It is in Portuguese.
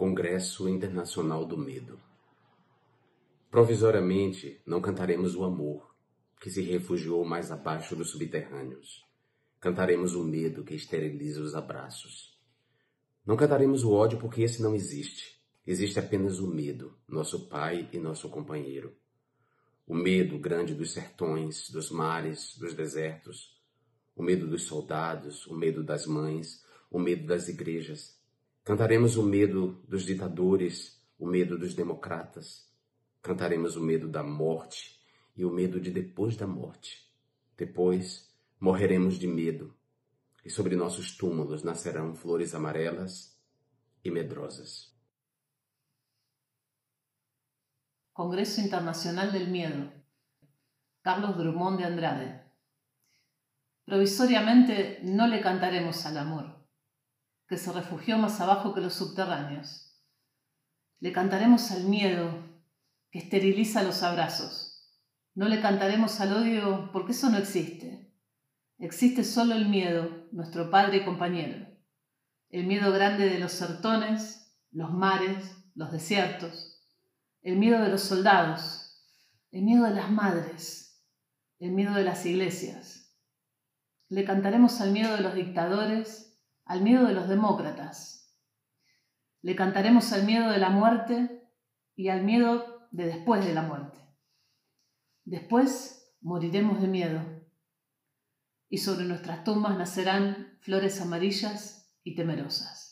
Congresso Internacional do Medo. Provisoriamente, não cantaremos o amor, que se refugiou mais abaixo dos subterrâneos. Cantaremos o medo que esteriliza os abraços. Não cantaremos o ódio porque esse não existe. Existe apenas o medo, nosso pai e nosso companheiro. O medo grande dos sertões, dos mares, dos desertos. O medo dos soldados, o medo das mães, o medo das igrejas. Cantaremos o medo dos ditadores, o medo dos democratas. Cantaremos o medo da morte e o medo de depois da morte. Depois morreremos de medo, e sobre nossos túmulos nascerão flores amarelas e medrosas. Congreso Internacional del Miedo. Carlos Drummond de Andrade. Provisoriamente no le cantaremos al amor, que se refugió más abajo que los subterráneos. Le cantaremos al miedo, que esteriliza los abrazos. No le cantaremos al odio porque eso no existe. Existe solo el miedo, nuestro padre y compañero. El miedo grande de los sertones, los mares, los desiertos. El miedo de los soldados. El miedo de las madres. El miedo de las iglesias. Le cantaremos al miedo de los dictadores, al miedo de los demócratas. Le cantaremos al miedo de la muerte y al miedo de después de la muerte. Después moriremos de miedo y sobre nuestras tumbas nacerán flores amarillas y temerosas.